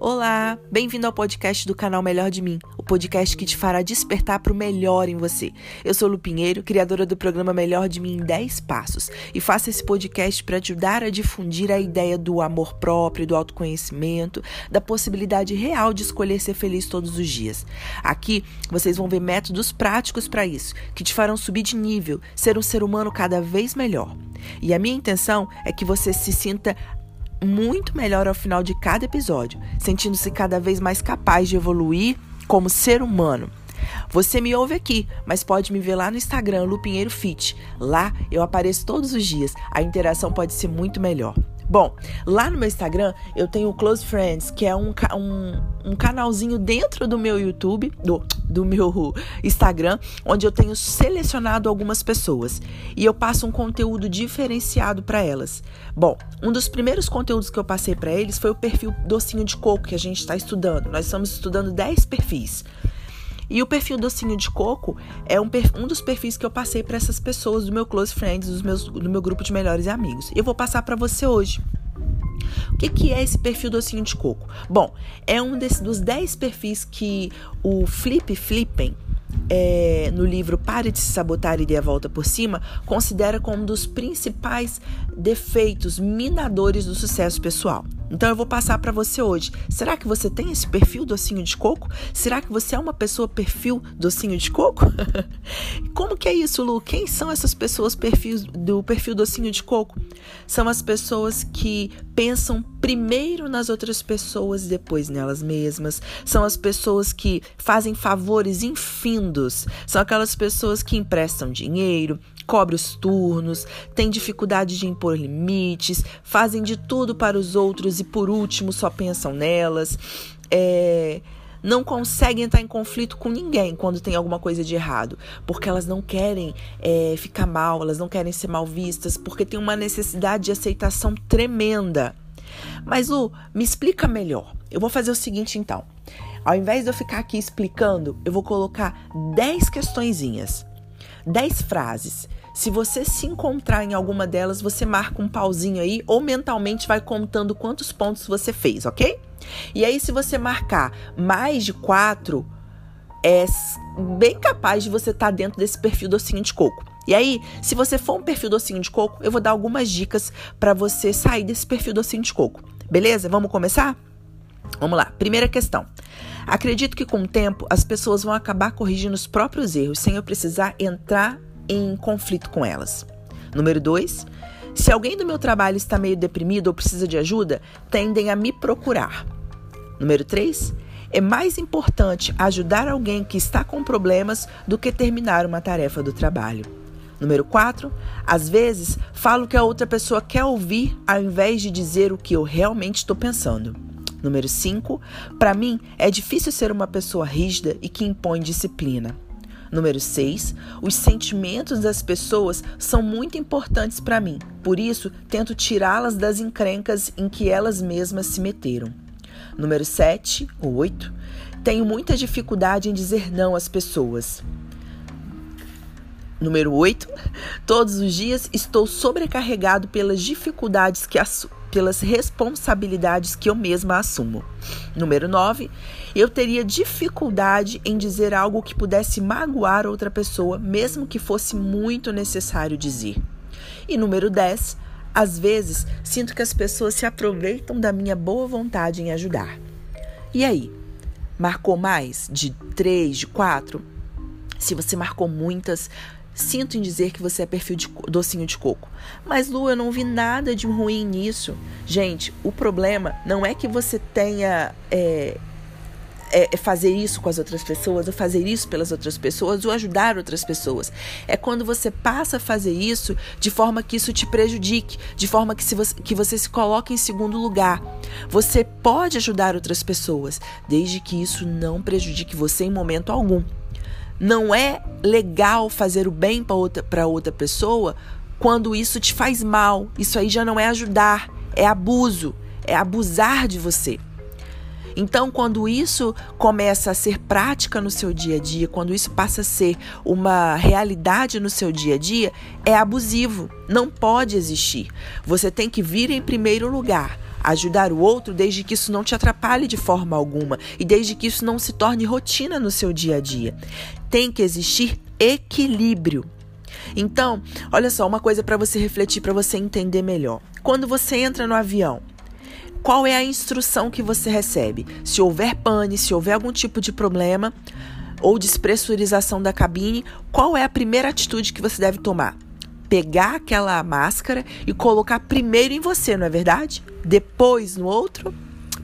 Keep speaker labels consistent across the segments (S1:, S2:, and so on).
S1: Olá, bem-vindo ao podcast do canal Melhor de Mim, o podcast que te fará despertar para o melhor em você. Eu sou Lu Pinheiro, criadora do programa Melhor de Mim em 10 Passos, e faço esse podcast para ajudar a difundir a ideia do amor próprio, do autoconhecimento, da possibilidade real de escolher ser feliz todos os dias. Aqui vocês vão ver métodos práticos para isso, que te farão subir de nível, ser um ser humano cada vez melhor. E a minha intenção é que você se sinta muito melhor ao final de cada episódio, sentindo-se cada vez mais capaz de evoluir como ser humano. Você me ouve aqui, mas pode me ver lá no Instagram, Lupinheiro Fit. Lá eu apareço todos os dias. A interação pode ser muito melhor. Bom, lá no meu Instagram eu tenho o Close Friends, que é um, um, um, canalzinho dentro do meu YouTube, do, do meu Instagram, onde eu tenho selecionado algumas pessoas e eu passo um conteúdo diferenciado para elas. Bom, um dos primeiros conteúdos que eu passei para eles foi o perfil Docinho de Coco que a gente está estudando. Nós estamos estudando 10 perfis. E o perfil Docinho de Coco é um, um dos perfis que eu passei para essas pessoas do meu close friends, dos meus, do meu grupo de melhores amigos. Eu vou passar para você hoje. O que, que, é esse perfil docinho de coco? Bom, é um desse, dos 10 perfis que o Flip Flippen, é, no livro Pare de se sabotar e dê a volta por cima, considera como um dos principais defeitos minadores do sucesso pessoal. Então eu vou passar para você hoje. Será que você tem esse perfil docinho de coco? Será que você é uma pessoa perfil docinho de coco? Como que é isso, Lu? Quem são essas pessoas perfis do perfil docinho de coco? São as pessoas que pensam primeiro nas outras pessoas e depois nelas mesmas. São as pessoas que fazem favores infindos. São aquelas pessoas que emprestam dinheiro, cobre os turnos, têm dificuldade de impor limites, fazem de tudo para os outros e por último só pensam nelas. É, não conseguem entrar em conflito com ninguém quando tem alguma coisa de errado, porque elas não querem é, ficar mal, elas não querem ser mal vistas, porque tem uma necessidade de aceitação tremenda. Mas Lu, me explica melhor. Eu vou fazer o seguinte então. Ao invés de eu ficar aqui explicando, eu vou colocar 10 questõezinhas. 10 frases. Se você se encontrar em alguma delas, você marca um pauzinho aí ou mentalmente vai contando quantos pontos você fez, ok? E aí, se você marcar mais de quatro, é bem capaz de você estar tá dentro desse perfil docinho de coco. E aí, se você for um perfil docinho de coco, eu vou dar algumas dicas para você sair desse perfil docinho de coco. Beleza? Vamos começar? Vamos lá. Primeira questão. Acredito que com o tempo as pessoas vão acabar corrigindo os próprios erros sem eu precisar entrar em conflito com elas. Número 2. Se alguém do meu trabalho está meio deprimido ou precisa de ajuda, tendem a me procurar. Número 3. É mais importante ajudar alguém que está com problemas do que terminar uma tarefa do trabalho. Número 4. Às vezes, falo o que a outra pessoa quer ouvir ao invés de dizer o que eu realmente estou pensando. Número 5. Para mim, é difícil ser uma pessoa rígida e que impõe disciplina. Número 6. Os sentimentos das pessoas são muito importantes para mim, por isso tento tirá-las das encrencas em que elas mesmas se meteram. Número 7 ou 8. Tenho muita dificuldade em dizer não às pessoas. Número 8. Todos os dias estou sobrecarregado pelas dificuldades que pelas responsabilidades que eu mesma assumo. Número 9. Eu teria dificuldade em dizer algo que pudesse magoar outra pessoa, mesmo que fosse muito necessário dizer. E número 10. Às vezes, sinto que as pessoas se aproveitam da minha boa vontade em ajudar. E aí? Marcou mais? De três, de quatro? Se você marcou muitas, Sinto em dizer que você é perfil de docinho de coco. Mas, Lu, eu não vi nada de ruim nisso. Gente, o problema não é que você tenha. É, é, fazer isso com as outras pessoas, ou fazer isso pelas outras pessoas, ou ajudar outras pessoas. É quando você passa a fazer isso de forma que isso te prejudique, de forma que, se você, que você se coloque em segundo lugar. Você pode ajudar outras pessoas, desde que isso não prejudique você em momento algum. Não é legal fazer o bem para outra, outra pessoa quando isso te faz mal. Isso aí já não é ajudar, é abuso, é abusar de você. Então, quando isso começa a ser prática no seu dia a dia, quando isso passa a ser uma realidade no seu dia a dia, é abusivo. Não pode existir. Você tem que vir em primeiro lugar. Ajudar o outro desde que isso não te atrapalhe de forma alguma e desde que isso não se torne rotina no seu dia a dia. Tem que existir equilíbrio. Então, olha só, uma coisa para você refletir, para você entender melhor. Quando você entra no avião, qual é a instrução que você recebe? Se houver pane, se houver algum tipo de problema ou despressurização da cabine, qual é a primeira atitude que você deve tomar? Pegar aquela máscara e colocar primeiro em você, não é verdade? Depois no outro?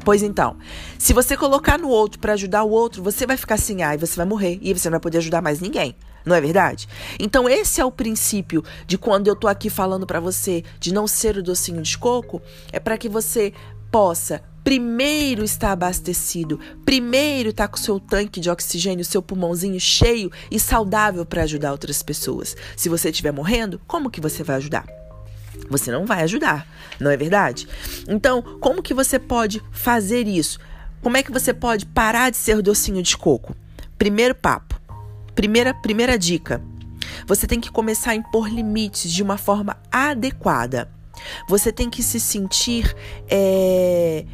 S1: Pois então, se você colocar no outro para ajudar o outro, você vai ficar assim, ai, ah, você vai morrer e você não vai poder ajudar mais ninguém. Não é verdade? Então esse é o princípio de quando eu tô aqui falando para você de não ser o docinho de coco, é para que você possa primeiro estar abastecido, primeiro estar com seu tanque de oxigênio, seu pulmãozinho cheio e saudável para ajudar outras pessoas. Se você estiver morrendo, como que você vai ajudar? Você não vai ajudar, não é verdade? Então, como que você pode fazer isso? Como é que você pode parar de ser docinho de coco? Primeiro papo. Primeira, primeira dica: você tem que começar a impor limites de uma forma adequada. Você tem que se sentir. É,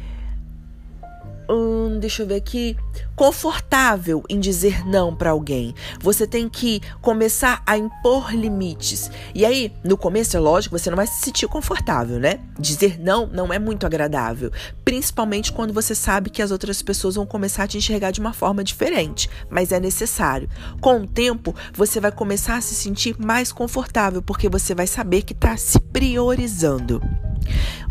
S1: deixa eu ver aqui, confortável em dizer não para alguém. Você tem que começar a impor limites. E aí, no começo, é lógico, você não vai se sentir confortável, né? Dizer não não é muito agradável, principalmente quando você sabe que as outras pessoas vão começar a te enxergar de uma forma diferente, mas é necessário. Com o tempo, você vai começar a se sentir mais confortável porque você vai saber que está se priorizando.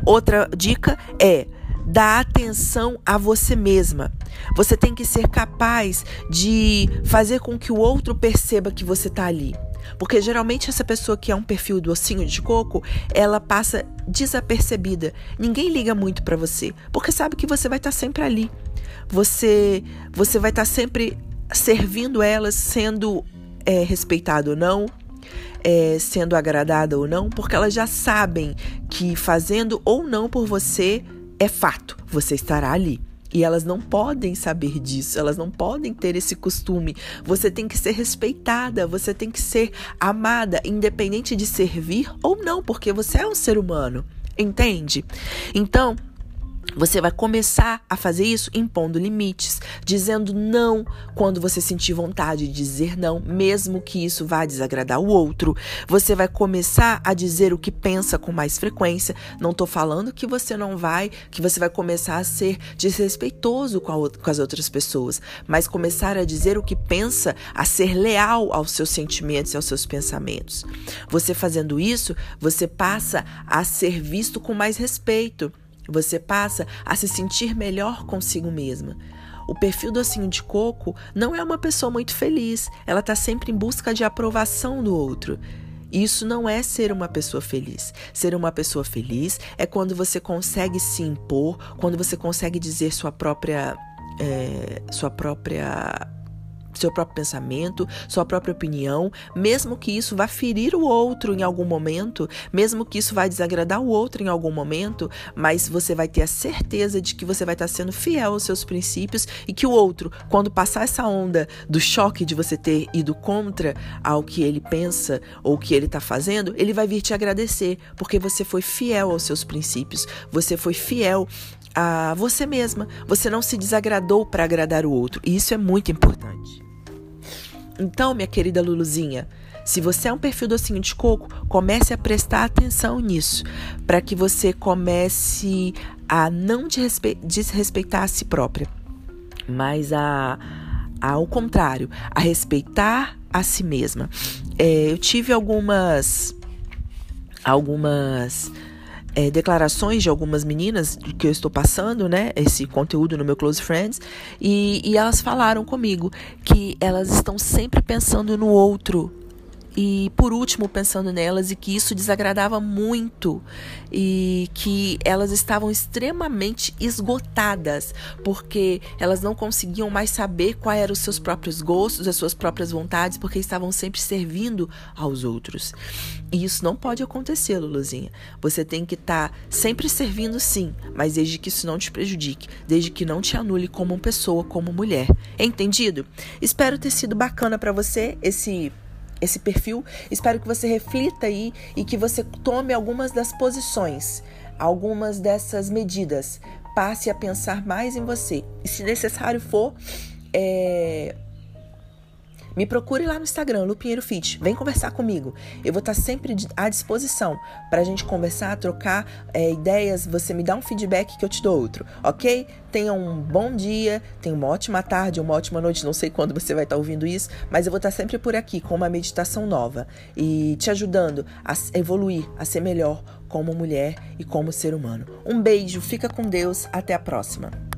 S1: Outra dica é dá atenção a você mesma. Você tem que ser capaz de fazer com que o outro perceba que você está ali. Porque geralmente essa pessoa que é um perfil do de coco, ela passa desapercebida. Ninguém liga muito para você, porque sabe que você vai estar tá sempre ali. Você você vai estar tá sempre servindo elas, sendo é, respeitado ou não, é, sendo agradada ou não, porque elas já sabem que fazendo ou não por você, é fato, você estará ali. E elas não podem saber disso, elas não podem ter esse costume. Você tem que ser respeitada, você tem que ser amada, independente de servir ou não, porque você é um ser humano, entende? Então, você vai começar a fazer isso impondo limites, dizendo não quando você sentir vontade de dizer não, mesmo que isso vá desagradar o outro. Você vai começar a dizer o que pensa com mais frequência. Não estou falando que você não vai, que você vai começar a ser desrespeitoso com, a, com as outras pessoas, mas começar a dizer o que pensa, a ser leal aos seus sentimentos e aos seus pensamentos. Você fazendo isso, você passa a ser visto com mais respeito. Você passa a se sentir melhor consigo mesma. O perfil docinho de coco não é uma pessoa muito feliz, ela está sempre em busca de aprovação do outro. Isso não é ser uma pessoa feliz. Ser uma pessoa feliz é quando você consegue se impor, quando você consegue dizer sua própria, é, sua própria seu próprio pensamento, sua própria opinião, mesmo que isso vá ferir o outro em algum momento, mesmo que isso vá desagradar o outro em algum momento, mas você vai ter a certeza de que você vai estar sendo fiel aos seus princípios e que o outro, quando passar essa onda do choque de você ter ido contra ao que ele pensa ou o que ele está fazendo, ele vai vir te agradecer, porque você foi fiel aos seus princípios, você foi fiel a você mesma, você não se desagradou para agradar o outro, e isso é muito importante. Então, minha querida Luluzinha, se você é um perfil docinho de coco, comece a prestar atenção nisso, para que você comece a não desrespeitar a si própria, mas a, a, ao contrário, a respeitar a si mesma. É, eu tive algumas algumas é, declarações de algumas meninas que eu estou passando, né? Esse conteúdo no meu Close Friends. E, e elas falaram comigo que elas estão sempre pensando no outro e por último pensando nelas e que isso desagradava muito e que elas estavam extremamente esgotadas porque elas não conseguiam mais saber quais eram os seus próprios gostos, as suas próprias vontades, porque estavam sempre servindo aos outros. E isso não pode acontecer, Luluzinha. Você tem que estar tá sempre servindo sim, mas desde que isso não te prejudique, desde que não te anule como pessoa, como mulher. Entendido? Espero ter sido bacana para você esse esse perfil. Espero que você reflita aí e que você tome algumas das posições, algumas dessas medidas. Passe a pensar mais em você. E se necessário for, é, me procure lá no Instagram, Lupinheiro Fit. Vem conversar comigo. Eu vou estar sempre à disposição para a gente conversar, trocar é, ideias. Você me dá um feedback que eu te dou outro, ok? Tenha um bom dia, tenha uma ótima tarde, uma ótima noite. Não sei quando você vai estar ouvindo isso, mas eu vou estar sempre por aqui com uma meditação nova e te ajudando a evoluir, a ser melhor como mulher e como ser humano. Um beijo, fica com Deus, até a próxima.